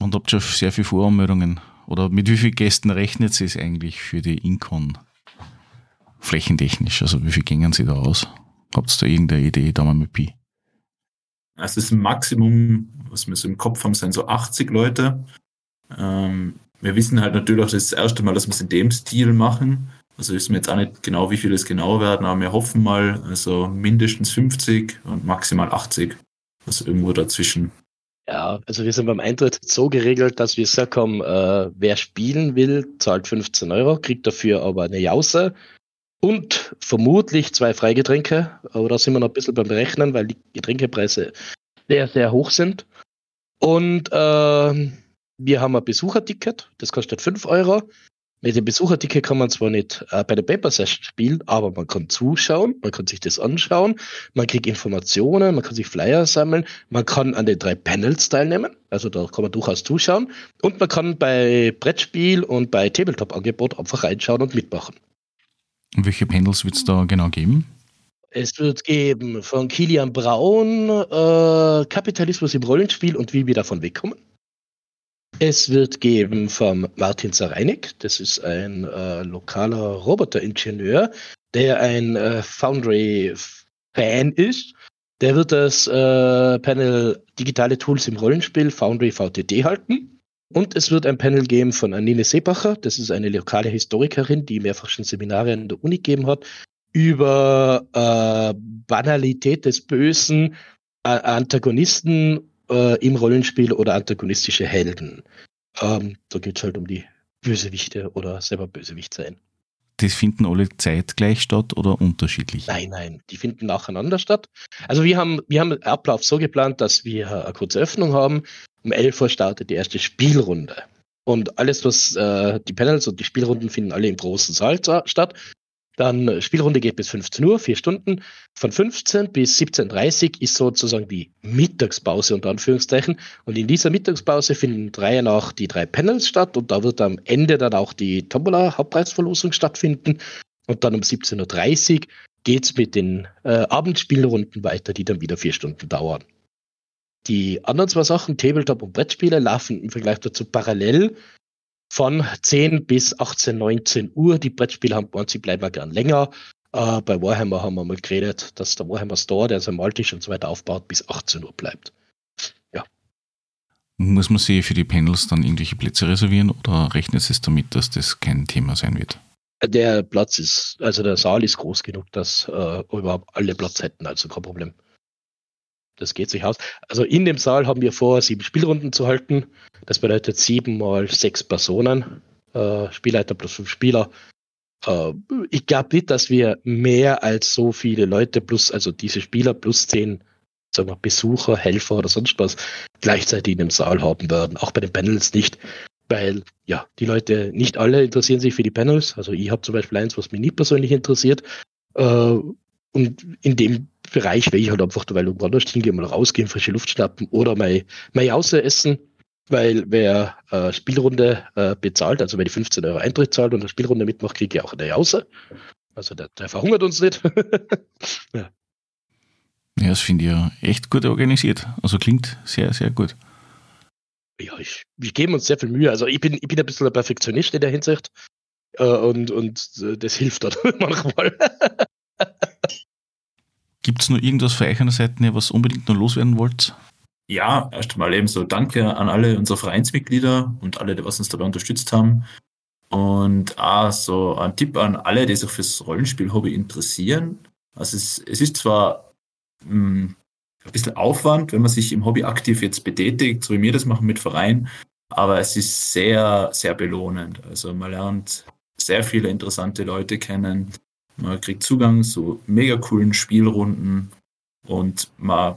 Und habt ihr sehr viele Voranmeldungen? Oder mit wie vielen Gästen rechnet sie es eigentlich für die Incon flächentechnisch? Also wie viel gingen sie da aus? Habt ihr da irgendeine Idee, da mal mit Pi? Also das Maximum, was wir so im Kopf haben, sind so 80 Leute. Ähm, wir wissen halt natürlich auch das, das erste Mal, dass wir es in dem Stil machen. Also wissen wir jetzt auch nicht genau, wie viele es genau werden, aber wir hoffen mal, also mindestens 50 und maximal 80. Also irgendwo dazwischen. Ja, also wir sind beim Eintritt so geregelt, dass wir gesagt haben, äh, wer spielen will, zahlt 15 Euro, kriegt dafür aber eine Jause und vermutlich zwei Freigetränke. Aber da sind wir noch ein bisschen beim Berechnen, weil die Getränkepreise sehr, sehr hoch sind. Und äh, wir haben ein Besucherticket, das kostet 5 Euro. Mit dem Besucherticket kann man zwar nicht äh, bei der Paper Session spielen, aber man kann zuschauen, man kann sich das anschauen, man kriegt Informationen, man kann sich Flyer sammeln, man kann an den drei Panels teilnehmen, also da kann man durchaus zuschauen und man kann bei Brettspiel und bei Tabletop-Angebot einfach reinschauen und mitmachen. Und welche Panels wird es da genau geben? Es wird geben von Kilian Braun äh, Kapitalismus im Rollenspiel und wie wir davon wegkommen. Es wird geben vom Martin Zareinig, das ist ein äh, lokaler Roboteringenieur, der ein äh, Foundry-Fan ist. Der wird das äh, Panel Digitale Tools im Rollenspiel Foundry VTD halten. Und es wird ein Panel geben von Anine Seebacher, das ist eine lokale Historikerin, die mehrfach schon Seminare an der Uni gegeben hat, über äh, Banalität des Bösen, Antagonisten äh, im Rollenspiel oder antagonistische Helden. Ähm, da geht es halt um die Bösewichte oder selber Bösewicht sein. Das finden alle zeitgleich statt oder unterschiedlich? Nein, nein, die finden nacheinander statt. Also wir haben, wir haben den Ablauf so geplant, dass wir eine kurze Öffnung haben. Um 11 Uhr startet die erste Spielrunde. Und alles, was äh, die Panels und die Spielrunden finden alle im großen Saal statt. Dann äh, Spielrunde geht bis 15 Uhr, vier Stunden. Von 15 bis 17.30 Uhr ist sozusagen die Mittagspause unter Anführungszeichen. Und in dieser Mittagspause finden drei nach die drei Panels statt und da wird am Ende dann auch die Tombola Hauptpreisverlosung stattfinden. Und dann um 17.30 Uhr geht es mit den äh, Abendspielrunden weiter, die dann wieder vier Stunden dauern. Die anderen zwei Sachen, Tabletop und Brettspiele, laufen im Vergleich dazu parallel von 10 bis 18, 19 Uhr. Die Brettspiele haben bei sie bleiben gern länger. Äh, bei Warhammer haben wir mal geredet, dass der Warhammer Store, der sein Maltisch und so weiter aufbaut, bis 18 Uhr bleibt. Ja. Muss man sich für die Panels dann irgendwelche Plätze reservieren oder rechnet es damit, dass das kein Thema sein wird? Der Platz ist, also der Saal ist groß genug, dass äh, überhaupt alle Platz hätten, also kein Problem. Das geht sich aus. Also in dem Saal haben wir vor, sieben Spielrunden zu halten. Das bedeutet sieben mal sechs Personen. Äh, Spielleiter plus fünf Spieler. Äh, ich glaube nicht, dass wir mehr als so viele Leute plus, also diese Spieler plus zehn sagen wir, Besucher, Helfer oder sonst was gleichzeitig in dem Saal haben werden. Auch bei den Panels nicht. Weil, ja, die Leute, nicht alle interessieren sich für die Panels. Also ich habe zum Beispiel eins, was mich nicht persönlich interessiert. Äh, und in dem Bereich will ich halt einfach, weil irgendwo anders hingehen, mal rausgehen, frische Luft schnappen oder mal, mal außer essen. Weil wer äh, Spielrunde äh, bezahlt, also wer die 15 Euro Eintritt zahlt und eine Spielrunde mitmacht, kriegt ja auch eine Jause. Also der, der verhungert uns nicht. ja. ja, das finde ich ja echt gut organisiert. Also klingt sehr, sehr gut. Ja, ich, wir geben uns sehr viel Mühe. Also ich bin, ich bin ein bisschen ein Perfektionist in der Hinsicht. Äh, und, und äh, das hilft dann manchmal. Gibt es noch irgendwas für euch an der Seite, was unbedingt noch loswerden wollt? Ja, erstmal eben so danke an alle unsere Vereinsmitglieder und alle, die was uns dabei unterstützt haben. Und auch so ein Tipp an alle, die sich fürs Rollenspiel-Hobby interessieren. Also es, es ist zwar mh, hm, ein bisschen Aufwand, wenn man sich im Hobby aktiv jetzt betätigt, so wie wir das machen mit Verein, aber es ist sehr, sehr belohnend. Also man lernt sehr viele interessante Leute kennen, man kriegt Zugang zu mega coolen Spielrunden und man,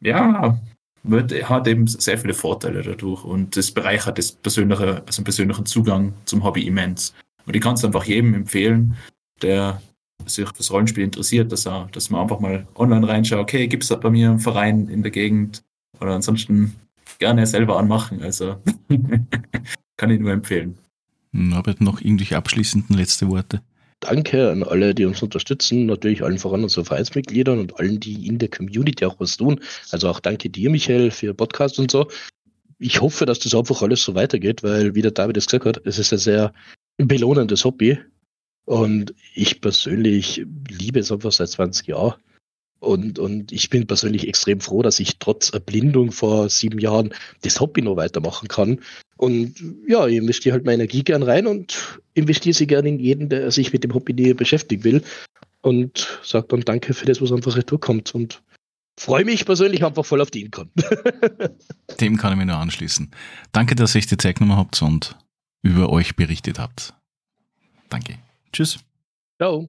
ja, wird, hat eben sehr viele Vorteile dadurch und das bereichert das persönliche, also den persönlichen Zugang zum Hobby immens. Und ich kann es einfach jedem empfehlen, der sich fürs Rollenspiel interessiert, dass er, dass man einfach mal online reinschaut, okay, gibt es da bei mir einen Verein in der Gegend oder ansonsten gerne selber anmachen. Also kann ich nur empfehlen. Norbert, noch irgendwelche abschließenden letzte Worte? Danke an alle, die uns unterstützen, natürlich allen voran unseren Vereinsmitgliedern und allen, die in der Community auch was tun. Also auch danke dir, Michael, für Podcast und so. Ich hoffe, dass das einfach alles so weitergeht, weil, wie der David es gesagt hat, es ist ein sehr belohnendes Hobby. Und ich persönlich liebe es einfach seit 20 Jahren. Und, und ich bin persönlich extrem froh, dass ich trotz Erblindung vor sieben Jahren das Hobby noch weitermachen kann. Und ja, ich investiere halt meine Energie gern rein und investiere sie gern in jeden, der sich mit dem Hobby näher beschäftigen will. Und sage dann Danke für das, was einfach retour kommt. Und freue mich persönlich einfach voll auf die Incon. Dem kann ich mich nur anschließen. Danke, dass ihr euch die Zeit genommen habt und über euch berichtet habt. Danke. Tschüss. Ciao.